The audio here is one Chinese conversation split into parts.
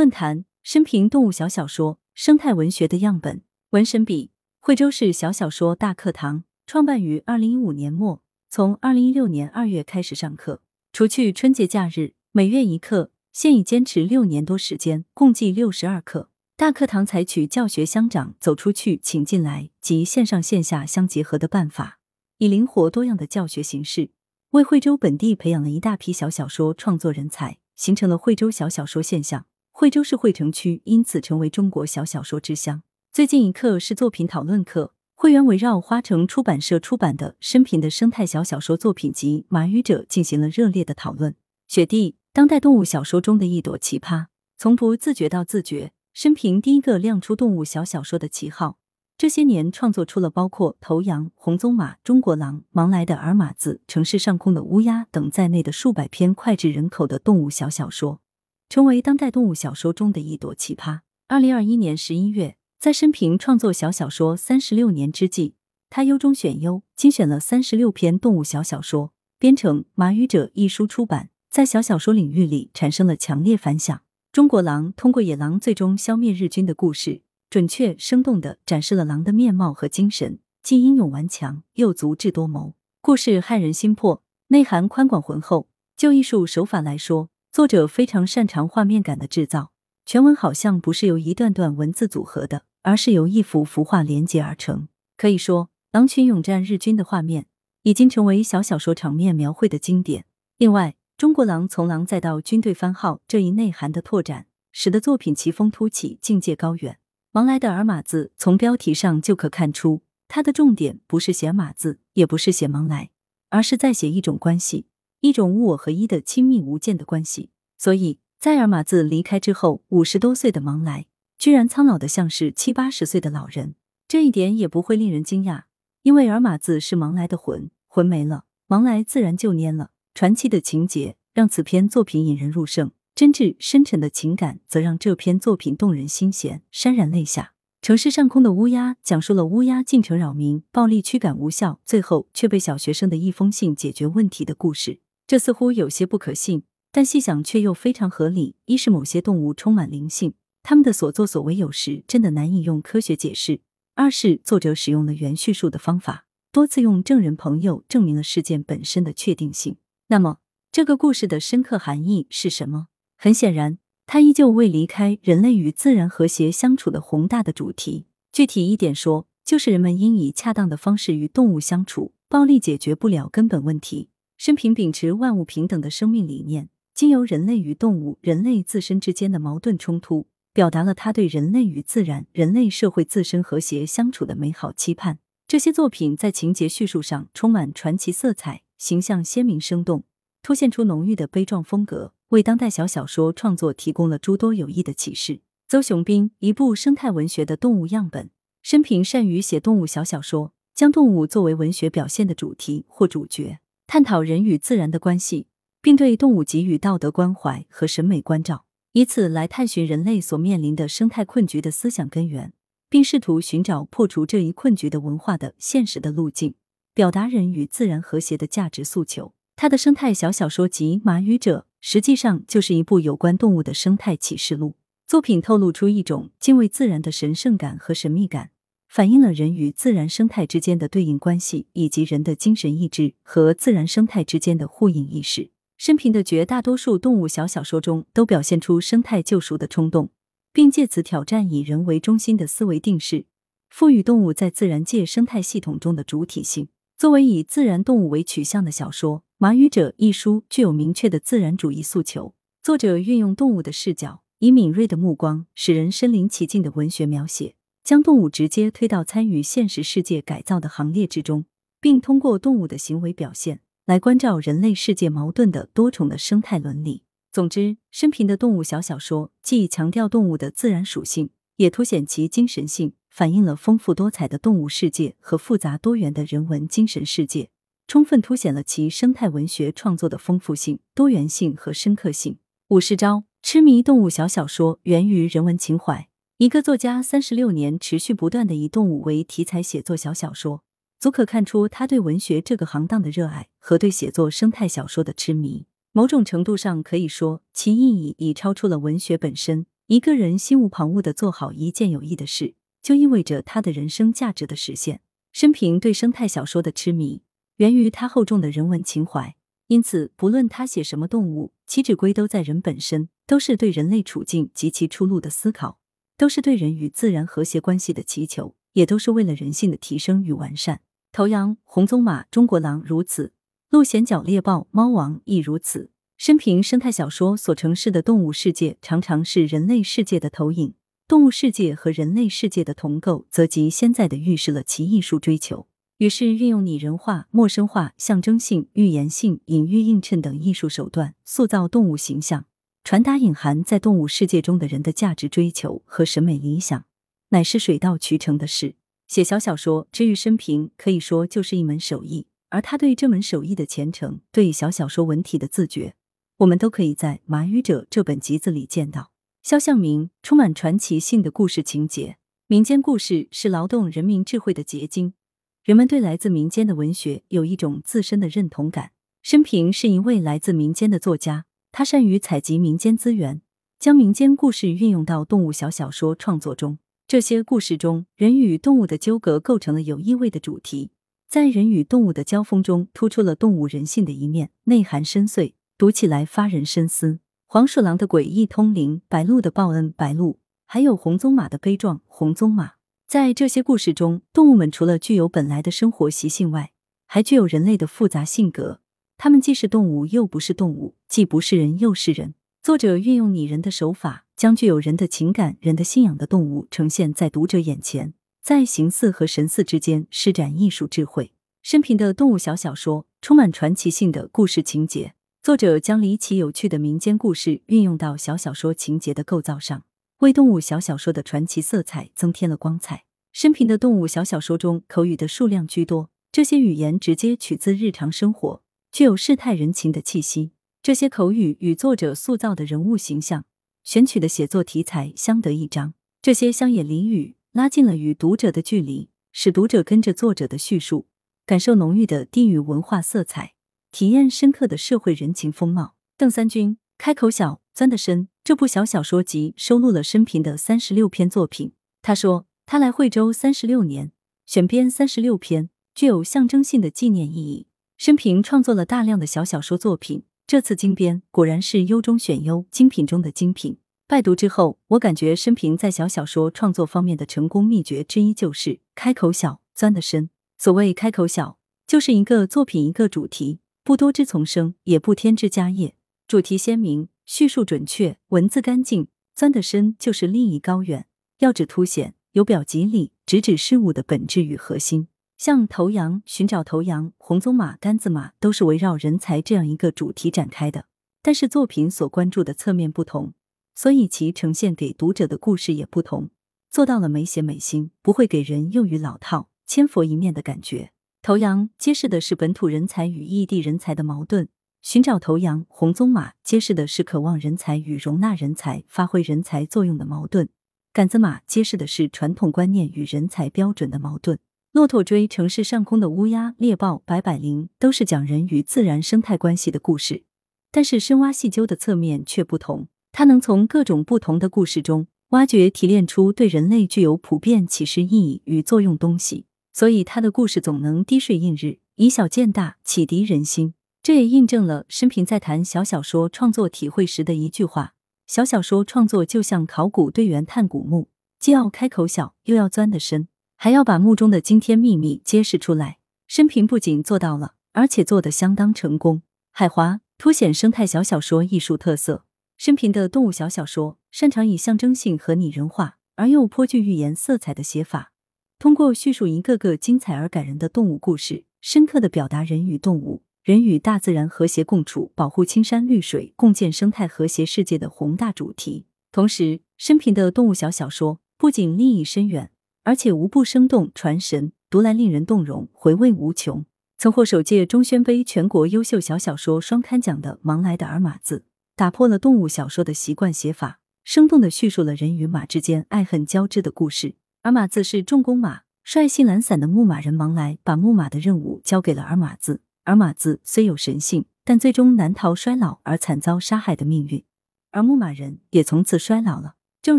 论坛：生平动物小小说，生态文学的样本。文神笔：惠州市小小说大课堂创办于二零一五年末，从二零一六年二月开始上课，除去春节假日，每月一课，现已坚持六年多时间，共计六十二课。大课堂采取教学相长、走出去，请进来及线上线下相结合的办法，以灵活多样的教学形式，为惠州本地培养了一大批小小说创作人才，形成了惠州小小说现象。惠州市惠城区因此成为中国小小说之乡。最近一课是作品讨论课，会员围绕花城出版社出版的生平的生态小小说作品集《马语者》进行了热烈的讨论。雪地，当代动物小说中的一朵奇葩，从不自觉到自觉。生平第一个亮出动物小小说的旗号，这些年创作出了包括《头羊》《红鬃马》《中国狼》《忙来的尔马子》《城市上空的乌鸦》等在内的数百篇脍炙人口的动物小小说，成为当代动物小说中的一朵奇葩。二零二一年十一月，在生平创作小小说三十六年之际，他优中选优，精选了三十六篇动物小小说，编成《马语者》一书出版，在小小说领域里产生了强烈反响。中国狼通过野狼最终消灭日军的故事，准确生动地展示了狼的面貌和精神，既英勇顽强，又足智多谋。故事骇人心魄，内涵宽广浑厚。就艺术手法来说，作者非常擅长画面感的制造。全文好像不是由一段段文字组合的，而是由一幅幅画连接而成。可以说，狼群勇战日军的画面已经成为小小说场面描绘的经典。另外，中国狼从狼再到军队番号这一内涵的拓展，使得作品奇峰突起，境界高远。盲来的尔马字从标题上就可看出，它的重点不是写马字，也不是写盲来，而是在写一种关系，一种物我合一的亲密无间的关系。所以在尔马字离开之后，五十多岁的盲来居然苍老的像是七八十岁的老人，这一点也不会令人惊讶，因为尔马字是盲来的魂，魂没了，盲来自然就蔫了。传奇的情节让此篇作品引人入胜，真挚深沉的情感则让这篇作品动人心弦，潸然泪下。城市上空的乌鸦讲述了乌鸦进城扰民，暴力驱赶无效，最后却被小学生的一封信解决问题的故事。这似乎有些不可信，但细想却又非常合理。一是某些动物充满灵性，他们的所作所为有时真的难以用科学解释；二是作者使用了原叙述的方法，多次用证人朋友证明了事件本身的确定性。那么，这个故事的深刻含义是什么？很显然，它依旧未离开人类与自然和谐相处的宏大的主题。具体一点说，就是人们应以恰当的方式与动物相处，暴力解决不了根本问题。生平秉持万物平等的生命理念，经由人类与动物、人类自身之间的矛盾冲突，表达了他对人类与自然、人类社会自身和谐相处的美好期盼。这些作品在情节叙述上充满传奇色彩。形象鲜明生动，凸显出浓郁的悲壮风格，为当代小小说创作提供了诸多有益的启示。邹雄斌，一部生态文学的动物样本。生平善于写动物小小说，将动物作为文学表现的主题或主角，探讨人与自然的关系，并对动物给予道德关怀和审美关照，以此来探寻人类所面临的生态困局的思想根源，并试图寻找破除这一困局的文化的现实的路径。表达人与自然和谐的价值诉求。他的生态小小说集《马语者》实际上就是一部有关动物的生态启示录。作品透露出一种敬畏自然的神圣感和神秘感，反映了人与自然生态之间的对应关系，以及人的精神意志和自然生态之间的互应意识。生平的绝大多数动物小小说中都表现出生态救赎的冲动，并借此挑战以人为中心的思维定式，赋予动物在自然界生态系统中的主体性。作为以自然动物为取向的小说，《马语者》一书具有明确的自然主义诉求。作者运用动物的视角，以敏锐的目光，使人身临其境的文学描写，将动物直接推到参与现实世界改造的行列之中，并通过动物的行为表现来关照人类世界矛盾的多重的生态伦理。总之，生平的动物小小说既强调动物的自然属性，也凸显其精神性。反映了丰富多彩的动物世界和复杂多元的人文精神世界，充分凸显了其生态文学创作的丰富性、多元性和深刻性。五十招痴迷动物小小说源于人文情怀。一个作家三十六年持续不断的以动物为题材写作小小说，足可看出他对文学这个行当的热爱和对写作生态小说的痴迷。某种程度上可以说，其意义已超出了文学本身。一个人心无旁骛的做好一件有益的事，就意味着他的人生价值的实现。生平对生态小说的痴迷，源于他厚重的人文情怀。因此，不论他写什么动物，其旨归都在人本身，都是对人类处境及其出路的思考，都是对人与自然和谐关系的祈求，也都是为了人性的提升与完善。头羊、红鬃马、中国狼如此，鹿衔角猎豹、猫王亦如此。生平生态小说所呈示的动物世界，常常是人类世界的投影；动物世界和人类世界的同构，则即现在的预示了其艺术追求。于是，运用拟人化、陌生化、象征性、预言性、隐喻映衬等艺术手段，塑造动物形象，传达隐含在动物世界中的人的价值追求和审美理想，乃是水到渠成的事。写小小说，治愈生平，可以说就是一门手艺。而他对这门手艺的虔诚，对小小说文体的自觉，我们都可以在《马语者》这本集子里见到。肖像明充满传奇性的故事情节，民间故事是劳动人民智慧的结晶。人们对来自民间的文学有一种自身的认同感。生平是一位来自民间的作家，他善于采集民间资源，将民间故事运用到动物小小说创作中。这些故事中，人与动物的纠葛构成了有意味的主题，在人与动物的交锋中，突出了动物人性的一面，内涵深邃，读起来发人深思。黄鼠狼的诡异通灵，白鹿的报恩，白鹿，还有红鬃马的悲壮，红鬃马。在这些故事中，动物们除了具有本来的生活习性外，还具有人类的复杂性格。它们既是动物，又不是动物；既不是人，又是人。作者运用拟人的手法，将具有人的情感、人的信仰的动物呈现在读者眼前，在形似和神似之间施展艺术智慧。生平的动物小小说充满传奇性的故事情节，作者将离奇有趣的民间故事运用到小小说情节的构造上。为动物小小说的传奇色彩增添了光彩。生平的动物小小说中，口语的数量居多，这些语言直接取自日常生活，具有世态人情的气息。这些口语与作者塑造的人物形象、选取的写作题材相得益彰。这些乡野俚语拉近了与读者的距离，使读者跟着作者的叙述，感受浓郁的地域文化色彩，体验深刻的社会人情风貌。邓三军开口小，钻得深。这部小小说集收录了生平的三十六篇作品。他说，他来惠州三十六年，选编三十六篇，具有象征性的纪念意义。生平创作了大量的小小说作品，这次精编果然是优中选优，精品中的精品。拜读之后，我感觉生平在小小说创作方面的成功秘诀之一就是开口小，钻得深。所谓开口小，就是一个作品一个主题，不多枝丛生，也不添枝加叶，主题鲜明。叙述准确，文字干净，钻得深就是立意高远，要旨凸显，由表及里，直指事物的本质与核心。像头羊、寻找头羊、红鬃马、杆子马，都是围绕人才这样一个主题展开的。但是作品所关注的侧面不同，所以其呈现给读者的故事也不同，做到了美写美心，不会给人用于老套、千佛一面的感觉。头羊揭示的是本土人才与异地人才的矛盾。寻找头羊、红鬃马，揭示的是渴望人才与容纳人才、发挥人才作用的矛盾；杆子马揭示的是传统观念与人才标准的矛盾。骆驼追城市上空的乌鸦、猎豹、百百灵，都是讲人与自然生态关系的故事，但是深挖细究的侧面却不同。它能从各种不同的故事中挖掘、提炼出对人类具有普遍启示意义与作用东西，所以他的故事总能滴水映日，以小见大，启迪人心。这也印证了生平在谈小小说创作体会时的一句话：“小小说创作就像考古队员探古墓，既要开口小，又要钻得深，还要把墓中的惊天秘密揭示出来。”生平不仅做到了，而且做得相当成功。海华凸显生态小小说艺术特色。生平的动物小小说擅长以象征性和拟人化而又颇具寓言色彩的写法，通过叙述一个个精彩而感人的动物故事，深刻的表达人与动物。人与大自然和谐共处，保护青山绿水，共建生态和谐世界的宏大主题。同时，生平的动物小小说不仅立意深远，而且无不生动传神，读来令人动容，回味无穷。曾获首届中宣杯全国优秀小小说双刊奖的《忙来的尔马字》，打破了动物小说的习惯写法，生动的叙述了人与马之间爱恨交织的故事。尔马字是重工马，率性懒散的牧马人忙来把牧马的任务交给了尔马字。而马字虽有神性，但最终难逃衰老而惨遭杀害的命运，而牧马人也从此衰老了。正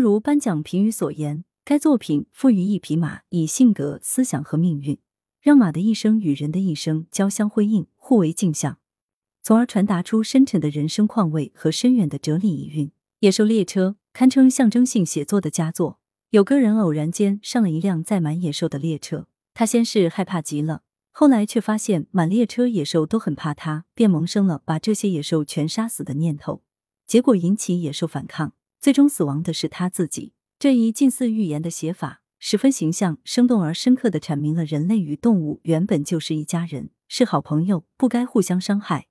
如颁奖评语所言，该作品赋予一匹马以性格、思想和命运，让马的一生与人的一生交相辉映，互为镜像，从而传达出深沉的人生况味和深远的哲理意蕴。《野兽列车》堪称象征性写作的佳作。有个人偶然间上了一辆载满野兽的列车，他先是害怕极了，后来却发现满列车野兽都很怕他，便萌生了把这些野兽全杀死的念头。结果引起野兽反抗，最终死亡的是他自己。这一近似寓言的写法，十分形象、生动而深刻的阐明了人类与动物原本就是一家人，是好朋友，不该互相伤害，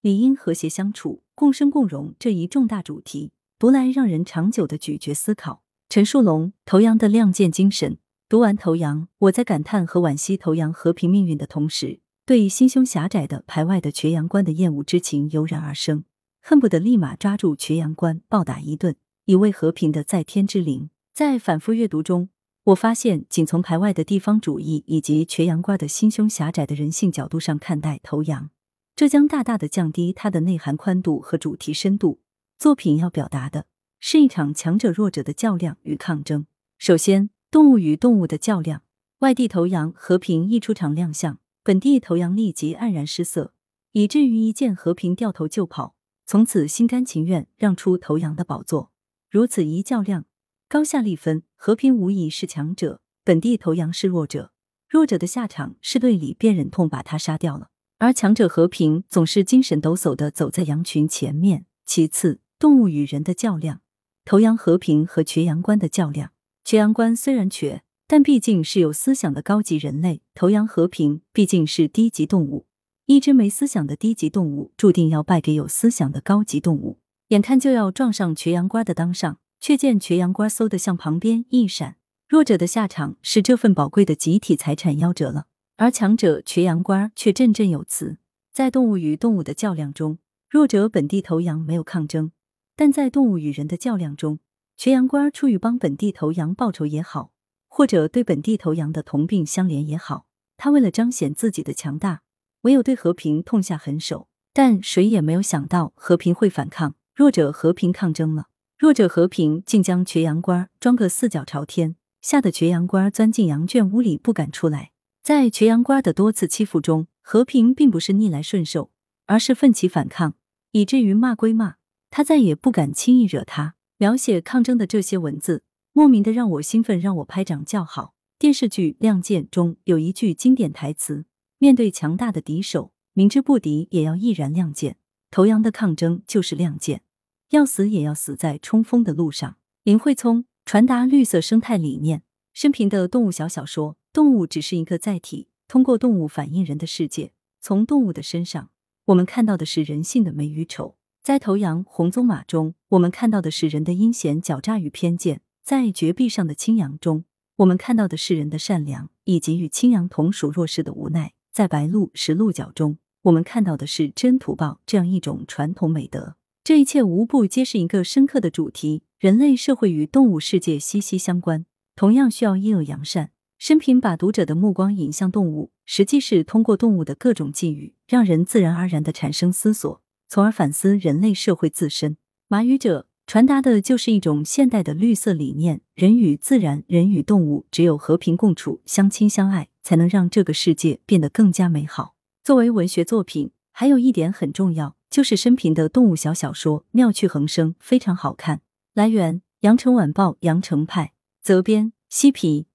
理应和谐相处、共生共荣这一重大主题，读来让人长久的咀嚼思考。陈树龙，头羊的亮剑精神。读完头羊，我在感叹和惋惜头羊和平命运的同时，对心胸狭窄的排外的瘸羊倌的厌恶之情油然而生，恨不得立马抓住瘸羊倌暴打一顿，一位和平的在天之灵。在反复阅读中，我发现，仅从排外的地方主义以及瘸羊倌的心胸狭窄的人性角度上看待头羊，这将大大的降低它的内涵宽度和主题深度。作品要表达的。是一场强者弱者的较量与抗争。首先，动物与动物的较量。外地头羊和平一出场亮相，本地头羊立即黯然失色，以至于一见和平掉头就跑，从此心甘情愿让出头羊的宝座。如此一较量，高下立分，和平无疑是强者，本地头羊是弱者。弱者的下场是队里便忍痛把他杀掉了，而强者和平总是精神抖擞的走在羊群前面。其次，动物与人的较量。头羊和平和瘸羊关的较量，瘸羊关虽然瘸，但毕竟是有思想的高级人类；头羊和平毕竟是低级动物。一只没思想的低级动物，注定要败给有思想的高级动物。眼看就要撞上瘸羊倌的当上，却见瘸羊倌嗖的向旁边一闪。弱者的下场是这份宝贵的集体财产夭折了，而强者瘸羊倌却振振有词。在动物与动物的较量中，弱者本地头羊没有抗争。但在动物与人的较量中，瘸羊倌出于帮本地头羊报仇也好，或者对本地头羊的同病相怜也好，他为了彰显自己的强大，唯有对和平痛下狠手。但谁也没有想到和平会反抗，弱者和平抗争了，弱者和平竟将瘸羊倌装个四脚朝天，吓得瘸羊倌钻进羊圈屋里不敢出来。在瘸羊倌的多次欺负中，和平并不是逆来顺受，而是奋起反抗，以至于骂归骂。他再也不敢轻易惹他。描写抗争的这些文字，莫名的让我兴奋，让我拍掌叫好。电视剧《亮剑》中有一句经典台词：“面对强大的敌手，明知不敌也要毅然亮剑。”头羊的抗争就是亮剑，要死也要死在冲锋的路上。林慧聪传达绿色生态理念。生平的动物小小说，动物只是一个载体，通过动物反映人的世界。从动物的身上，我们看到的是人性的美与丑。在头羊、红鬃马中，我们看到的是人的阴险、狡诈与偏见；在绝壁上的青羊中，我们看到的是人的善良以及与青羊同属弱势的无奈；在白鹿、石鹿角中，我们看到的是真图报这样一种传统美德。这一切无不皆是一个深刻的主题：人类社会与动物世界息息相关，同样需要阴恶扬善。生平把读者的目光引向动物，实际是通过动物的各种际遇，让人自然而然的产生思索。从而反思人类社会自身。马语者传达的就是一种现代的绿色理念：人与自然、人与动物，只有和平共处、相亲相爱，才能让这个世界变得更加美好。作为文学作品，还有一点很重要，就是生平的动物小小说妙趣横生，非常好看。来源：羊城晚报羊城派，责编：西皮。